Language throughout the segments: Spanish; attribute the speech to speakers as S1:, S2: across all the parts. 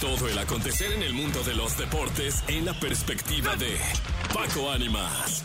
S1: Todo el acontecer en el mundo de los deportes en la perspectiva de Paco Ánimas.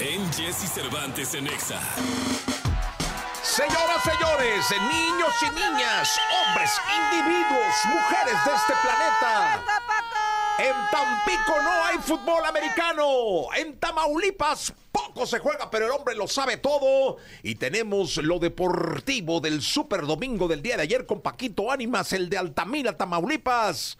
S1: En Jesse Cervantes en Exa.
S2: Señoras, señores, niños y niñas, hombres, individuos, mujeres de este planeta. En Tampico no hay fútbol americano. En Tamaulipas poco se juega, pero el hombre lo sabe todo. Y tenemos lo deportivo del Super Domingo del día de ayer con Paquito Ánimas, el de Altamira, Tamaulipas.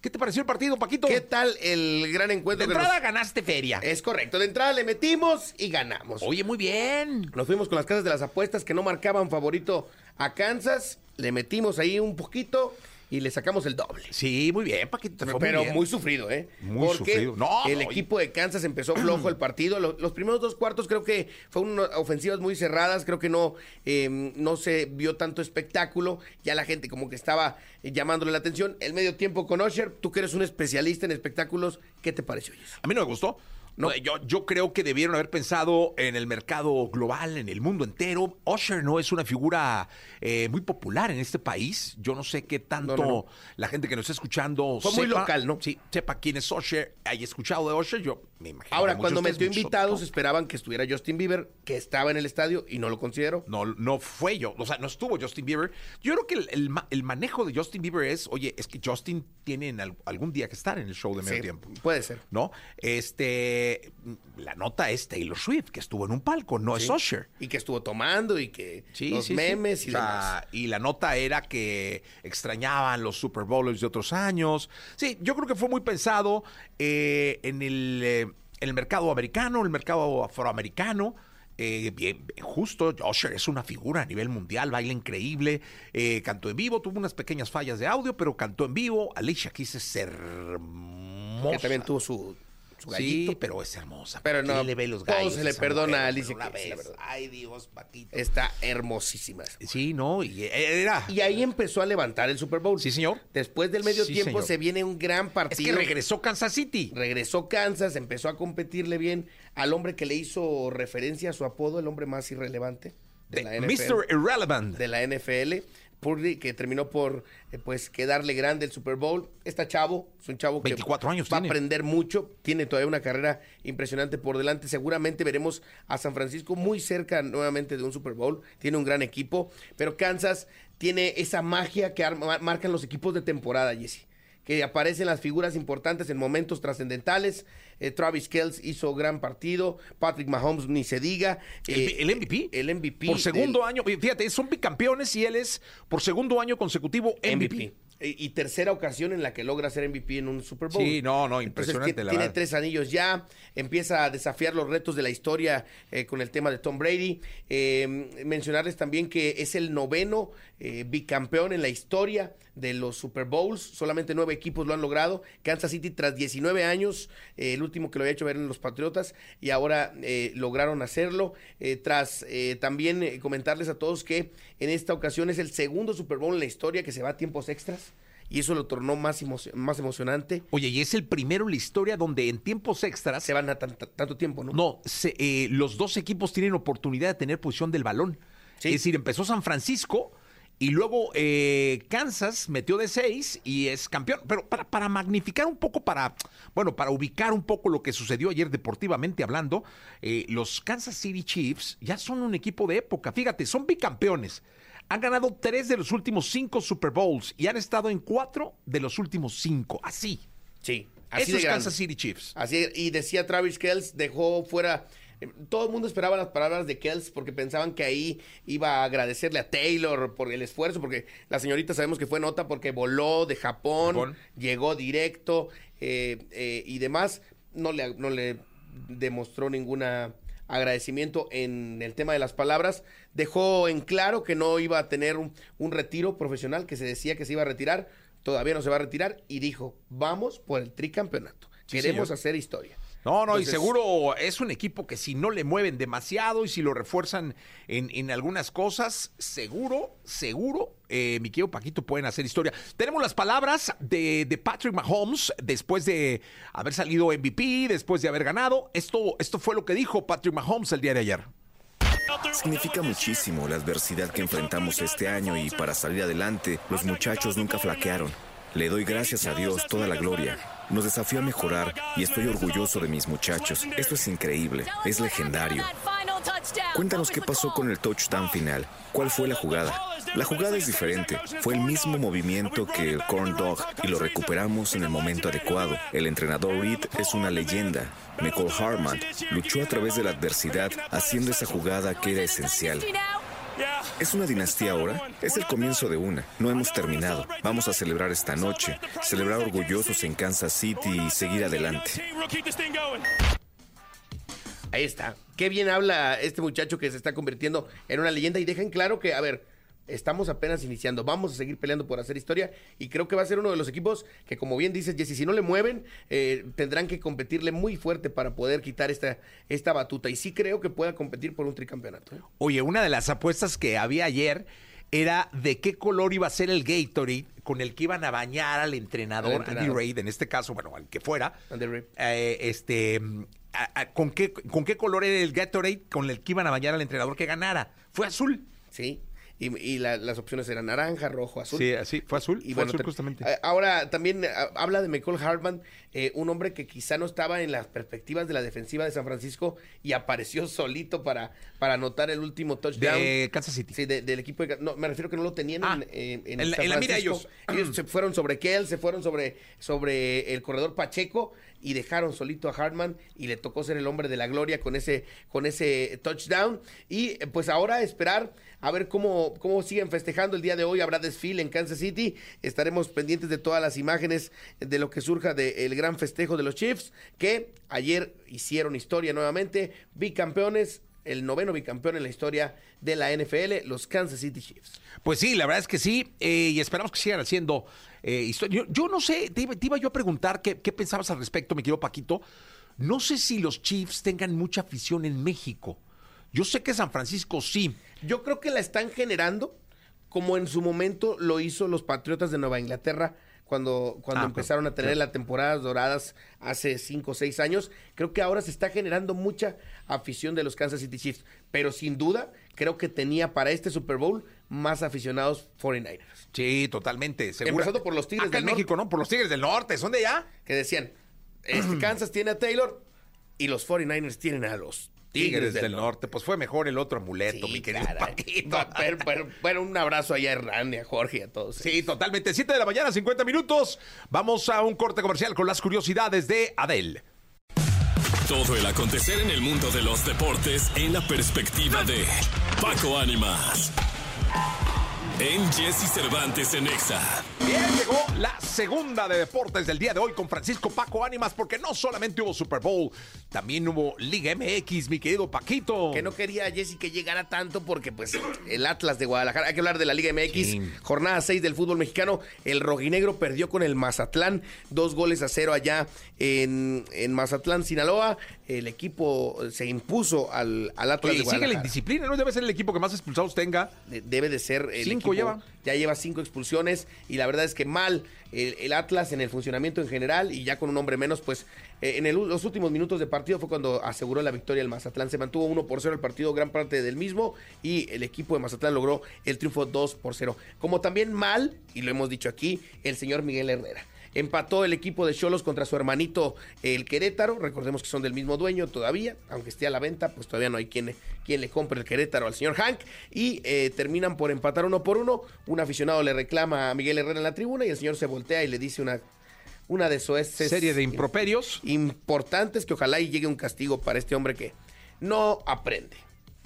S2: ¿Qué te pareció el partido, Paquito?
S3: ¿Qué tal el gran encuentro?
S2: De entrada
S3: nos-
S2: ganaste feria.
S3: Es correcto, de entrada le metimos y ganamos.
S2: Oye, muy bien.
S3: Nos fuimos con las casas de las apuestas que no marcaban favorito a Kansas, le metimos ahí un poquito y le sacamos el doble.
S2: Sí, muy bien, Paquito. te fue
S3: Pero
S2: muy, bien.
S3: muy sufrido, ¿eh?
S2: Muy
S3: Porque
S2: sufrido. No,
S3: el
S2: no,
S3: equipo de Kansas empezó flojo el partido. Lo- Los, primeros dos cuartos creo que fueron ofensivas muy cerradas. Creo que no, eh, no se vio tanto espectáculo. Ya la gente como que estaba llamándole la atención. El medio tiempo con Osher, tú que eres un especialista en espectáculos, ¿qué te pareció? Jess?
S2: A mí no me gustó. No, yo, yo creo que debieron haber pensado en el mercado global, en el mundo entero. Usher no es una figura eh, muy popular en este país. Yo no sé qué tanto
S3: No, no, no.
S2: la gente que nos está escuchando
S3: Fue muy local, ¿no?
S2: Sí, sepa quién es Usher, haya escuchado de Usher. Yo me imagino.
S3: Ahora, cuando metió invitados, esperaban que estuviera Justin Bieber, que estaba en el estadio y no lo consideró.
S2: No, no fue yo, o sea, no estuvo Justin Bieber. Yo creo que el, el el manejo de Justin Bieber es, oye, es que Justin tiene en al- algún día que estar en el show de medio
S3: Sí,
S2: tiempo.
S3: puede ser.
S2: ¿No? Este, la nota es Taylor Swift, que estuvo en un palco, no es Usher.
S3: Y que estuvo tomando y que
S2: Sí,
S3: los memes y
S2: O sea,
S3: demás.
S2: Y la nota era que extrañaban los Super Bowls de otros años. Sí, yo creo que fue muy pensado eh, en, el, eh, el mercado americano, el mercado afroamericano. Eh, bien, justo, Usher es una figura a nivel mundial, baila increíble, eh, cantó en vivo, tuvo unas pequeñas fallas de audio, pero cantó en vivo. Alicia Keys es hermosa.
S3: Que también tuvo su, su gallito.
S2: Sí, pero es hermosa.
S3: Pero
S2: ¿Por qué
S3: no,
S2: le ve los
S3: todo se le perdona
S2: mujer?
S3: a Alicia.
S2: Ay, Dios, Paquito.
S3: Está hermosísima.
S2: Sí, no, y era.
S3: Y ahí empezó a levantar el Super Bowl.
S2: Sí, señor.
S3: Después del medio
S2: Sí,
S3: tiempo
S2: señor.
S3: se viene un gran
S2: Es
S3: partido.
S2: que regresó Kansas City.
S3: Regresó Kansas, empezó a competirle bien al hombre que le hizo referencia a su apodo, el hombre más irrelevante de, la NFL.
S2: Mr. Irrelevant.
S3: de la NFL. Purdy, que terminó por eh, pues quedarle grande el Super Bowl. Está chavo, es un chavo que
S2: 24 años
S3: va
S2: tiene.
S3: a aprender mucho, tiene todavía una carrera impresionante por delante. Seguramente veremos a San Francisco muy cerca nuevamente de un Super Bowl. Tiene un gran equipo, pero Kansas tiene esa magia que arma- marcan los equipos de temporada, Jesse. Que aparecen las figuras importantes en momentos trascendentales. Eh, Travis Kells hizo gran partido. Patrick Mahomes ni se diga.
S2: El,
S3: Eh,
S2: el MVP.
S3: El MVP.
S2: Por segundo
S3: del-
S2: año. Fíjate, son bicampeones y él es por segundo año consecutivo MVP.
S3: MVP. Y, tercera ocasión en la que logra ser MVP en un Super Bowl.
S2: Sí, no, no,
S3: Entonces,
S2: impresionante,
S3: ti-
S2: la
S3: tiene
S2: verdad.
S3: tres anillos ya, empieza a desafiar los retos de la historia eh, con el tema de Tom Brady. Eh, mencionarles también que es el noveno eh, bicampeón en la historia de los Super Bowls. Solamente nueve equipos lo han logrado. Kansas City tras 19 años, eh, el último que lo había hecho eran los Patriotas y ahora eh, lograron hacerlo. Tras también comentarles a todos que en esta ocasión es el segundo Super Bowl en la historia que se va a tiempos extras. Y eso lo tornó más, emo- más emocionante.
S2: Oye, y es el primero en la historia donde en tiempos extras.
S3: Se van a tan- tanto tiempo, ¿no?
S2: No, se- eh, los dos equipos tienen oportunidad de tener posición del balón.
S3: Sí.
S2: Es decir, empezó San Francisco y luego eh, Kansas metió de seis y es campeón. Pero para, para magnificar un poco, para, bueno, para ubicar un poco lo que sucedió ayer deportivamente hablando, eh, los Kansas City Chiefs ya son un equipo de época. Fíjate, son bicampeones. Han ganado tres de los últimos cinco Super Bowls y han estado en cuatro de los últimos cinco. Así.
S3: Sí.
S2: Así es. Kansas City Chiefs.
S3: Así, y decía Travis Kells, dejó fuera. Todo el mundo esperaba las palabras de Kells porque pensaban que ahí iba a agradecerle a Taylor por el esfuerzo, porque la señorita sabemos que fue nota porque voló de Japón,
S2: Japón.
S3: llegó directo eh, eh, y demás. No le, no le demostró ninguna agradecimiento en el tema de las palabras. Dejó en claro que no iba a tener un, un retiro profesional, que se decía que se iba a retirar. Todavía no se va a retirar y dijo, vamos por el tricampeonato.
S2: Sí,
S3: Queremos
S2: señor.
S3: hacer historia.
S2: No, no, y seguro es un equipo que si no le mueven demasiado y si lo refuerzan en, en algunas cosas, seguro, seguro, eh, mi querido Paquito, pueden hacer historia. Tenemos las palabras de, de Patrick Mahomes después de haber salido MVP, después de haber ganado. Esto, esto fue lo que dijo Patrick Mahomes el día de ayer.
S4: Significa muchísimo la adversidad que enfrentamos este año y para salir adelante los muchachos nunca flaquearon. Le doy gracias a Dios toda la gloria. Nos desafió a mejorar y estoy orgulloso de mis muchachos. Esto es increíble, es legendario. Cuéntanos qué pasó con el touchdown final. ¿Cuál fue la jugada? La jugada es diferente. Fue el mismo movimiento que el corn dog y lo recuperamos en el momento adecuado. El entrenador Reed es una leyenda. Nicole Harman luchó a través de la adversidad haciendo esa jugada que era esencial. ¿Es una dinastía ahora? Es el comienzo de una. No hemos terminado. Vamos a celebrar esta noche, celebrar orgullosos en Kansas City y seguir adelante.
S3: Ahí está. Qué bien habla este muchacho que se está convirtiendo en una leyenda y dejen claro que, a ver, estamos apenas iniciando, vamos a seguir peleando por hacer historia y creo que va a ser uno de los equipos que, como bien dices, Jesse, si no le mueven, eh, tendrán que competirle muy fuerte para poder quitar esta, esta batuta y sí creo que pueda competir por un tricampeonato. ¿eh?
S2: Oye, una de las apuestas que había ayer era de qué color iba a ser el Gatorade con el que iban a bañar al entrenador. Andy Reid, en este caso, bueno, al que fuera.
S3: Andy Reid.
S2: Eh, este, a- a- ¿con, qué, ¿Con qué color era el Gatorade con el que iban a bañar al entrenador que ganara? Fue azul.
S3: Sí. Y, y la- las opciones eran naranja, rojo, azul.
S2: Sí, así, fue azul,
S3: Y
S2: fue
S3: bueno,
S2: azul justamente.
S3: a- Ahora también ah, habla de Michael Hartman, eh, un hombre que quizá no estaba en las perspectivas de la defensiva de San Francisco y apareció solito para, para anotar el último touchdown.
S2: de Kansas City.
S3: Sí, de- del equipo de... No, me refiero que no lo tenían
S2: Ah,
S3: en, en,
S2: en la-
S3: San
S2: en la mira ellos.
S3: Ellos se fueron sobre Kell, se fueron sobre, sobre el corredor Pacheco y dejaron solito a Hartman y le tocó ser el hombre de la gloria con ese, con ese touchdown. Y eh, pues ahora esperar a ver cómo, cómo siguen festejando el día de hoy. Habrá desfile en Kansas City. Estaremos pendientes de todas las imágenes de lo que surja del gran festejo de los Chiefs, que ayer hicieron historia nuevamente, bicampeones, el noveno bicampeón en la historia de la NFL, los Kansas City Chiefs.
S2: Pues sí, la verdad es que sí, eh, y esperamos que sigan haciendo eh, historia. Yo, no sé, te iba, te iba yo a preguntar qué, qué pensabas al respecto, mi querido Paquito. No sé si los Chiefs tengan mucha afición en México. Yo sé que San Francisco sí.
S3: Yo creo que la están generando como en su momento lo hizo los Patriotas de Nueva Inglaterra cuando, cuando
S2: Ah,
S3: empezaron a tener las temporadas doradas hace cinco o seis años. Creo que ahora se está generando mucha afición de los Kansas City Chiefs, pero sin duda creo que tenía para este Super Bowl más aficionados 49ers.
S2: Sí, totalmente. segura.
S3: Empezando por los Tigres
S2: Acá
S3: del
S2: en México, ¿no? Por los Tigres del Norte. ¿Son de allá?
S3: Que decían, este Kansas tiene a Taylor y los 49ers tienen a los
S2: Tigres, del, norte. Pues fue mejor el otro amuleto,
S3: Sí,
S2: mi querido
S3: caray.
S2: Paquito.
S3: Pero- pero- pero un abrazo allá a Randy, a Jorge y a todos.
S2: Sí, totalmente. 7 de la mañana, 50 minutos. Vamos a un corte comercial con las curiosidades de Adel.
S1: Todo el acontecer en el mundo de los deportes en la perspectiva de Paco Ánimas. En Jesse Cervantes en Exa.
S2: Bien, llegó la segunda de deportes del día de hoy con Francisco Paco Ánimas, porque no solamente hubo Super Bowl, también hubo Liga MX, mi querido Paquito.
S3: Que no quería Jesse que llegara tanto porque pues el Atlas de Guadalajara, hay que hablar de la Liga MX,
S2: Sí.
S3: jornada 6 del fútbol mexicano, el rojinegro perdió con el Mazatlán, dos goles a cero allá en, en Mazatlán, Sinaloa, el equipo se impuso al, al Atlas
S2: Oye,
S3: de
S2: y sigue la
S3: Guadalajara.
S2: indisciplina, ¿no? Debe ser el equipo que más expulsados tenga.
S3: De- debe de ser el
S2: Cinco
S3: equipo-
S2: lleva.
S3: ya lleva cinco expulsiones y la verdad es que mal el, Atlas en el funcionamiento en general y ya con un hombre menos pues eh, en los últimos minutos de partido fue cuando aseguró la victoria el Mazatlán. Se mantuvo 1 por 0 el partido gran parte del mismo y el equipo de Mazatlán logró el triunfo 2 por 0 como también mal y lo hemos dicho aquí el señor Miguel Herrera Empató el equipo de Cholos contra su hermanito el Querétaro. Recordemos que son del mismo dueño todavía, aunque esté a la venta, pues todavía no hay quien, quien le compre el Querétaro al señor Hank. Y eh, terminan por empatar uno por uno. Un aficionado le reclama a Miguel Herrera en la tribuna y el señor se voltea y le dice una, una de sus
S2: Serie de improperios.
S3: importantes que ojalá y llegue un castigo para este hombre que no aprende.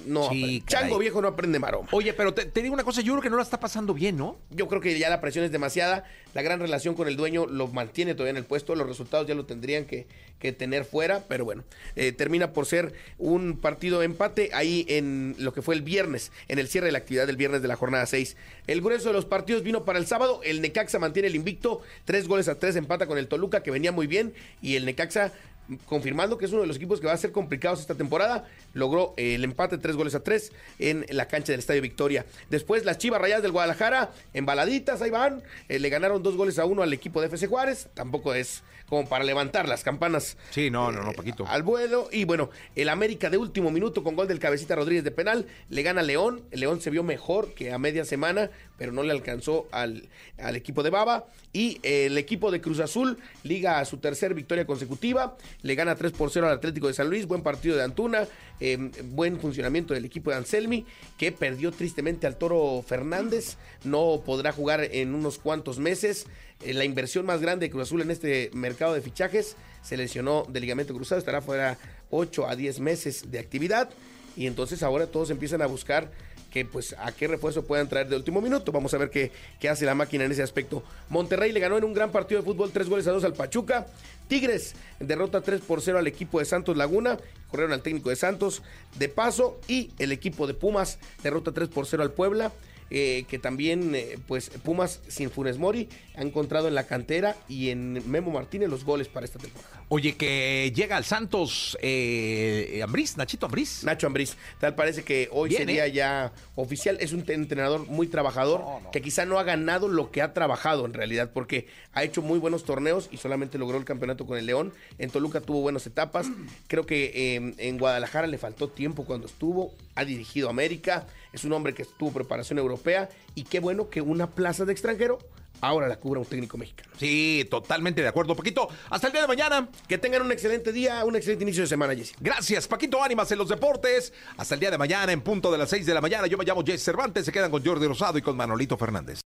S3: No
S2: Sí,
S3: aprende.
S2: caray.
S3: Chango viejo no aprende maroma.
S2: Oye, pero te, te digo una cosa, yo creo que no la está pasando bien, ¿no?
S3: Yo creo que ya la presión es demasiada. La gran relación con el dueño lo mantiene todavía en el puesto. Los resultados ya lo tendrían que, que tener fuera. Pero bueno, eh, termina por ser un partido empate ahí en lo que fue el viernes, en el cierre de la actividad del viernes de la jornada 6. El grueso de los partidos vino para el sábado. El Necaxa mantiene el invicto. Tres goles a tres empata con el Toluca, que venía muy bien. Y el Necaxa confirmando que es uno de los equipos que va a ser complicados esta temporada, logró eh, el empate tres goles a tres en la cancha del Estadio Victoria. Después las Chivas Rayadas del Guadalajara, embaladitas, ahí van, eh, le ganaron dos goles a uno al equipo de FC Juárez, tampoco es como para levantar las campanas
S2: Sí, no, no, no, Paquito.
S3: al vuelo. Y bueno, el América de último minuto con gol del cabecita Rodríguez de penal, le gana León, el León se vio mejor que a media semana, pero no le alcanzó al, al equipo de Baba. Y eh, el equipo de Cruz Azul liga a su tercer victoria consecutiva, le gana 3 por 0 al Atlético de San Luis, buen partido de Antuna, eh, buen funcionamiento del equipo de Anselmi, que perdió tristemente al Toro Fernández, no podrá jugar en unos cuantos meses. Eh, la inversión más grande de Cruz Azul en este mercado de fichajes se lesionó de ligamento cruzado, estará fuera 8 a 10 meses de actividad. Y entonces ahora todos empiezan a buscar que pues a qué refuerzo puedan traer de último minuto. Vamos a ver qué, qué hace la máquina en ese aspecto. Monterrey le ganó en un gran partido de fútbol, tres goles a dos al Pachuca. Tigres derrota 3 por 0 al equipo de Santos Laguna. Corrieron al técnico de Santos de paso. Y el equipo de Pumas derrota 3 por 0 al Puebla. Eh, que también, eh, pues, Pumas sin Funes Mori ha encontrado en la cantera y en Memo Martínez los goles para esta temporada.
S2: Oye, que llega al Santos eh, Ambriz, Nachito Ambriz.
S3: Nacho Ambriz, tal parece que hoy
S2: Bien,
S3: sería ya oficial. Es un entrenador muy trabajador
S2: No, no.
S3: que quizá no ha ganado lo que ha trabajado en realidad, porque ha hecho muy buenos torneos y solamente logró el campeonato con el León. En Toluca tuvo buenas etapas. Creo que eh, en Guadalajara le faltó tiempo cuando estuvo. Ha dirigido América. Es un hombre que tuvo preparación europea. Y qué bueno que una plaza de extranjero ahora la cubra un técnico mexicano.
S2: Sí, totalmente de acuerdo, Paquito. Hasta el día de mañana.
S3: Que tengan un excelente día, un excelente inicio de semana, Jessy.
S2: Gracias, Paquito Ánimas en los deportes. Hasta el día de mañana, en punto de las 6 de la mañana. Yo me llamo Jess Cervantes. Se quedan con Jordi Rosado y con Manolito Fernández.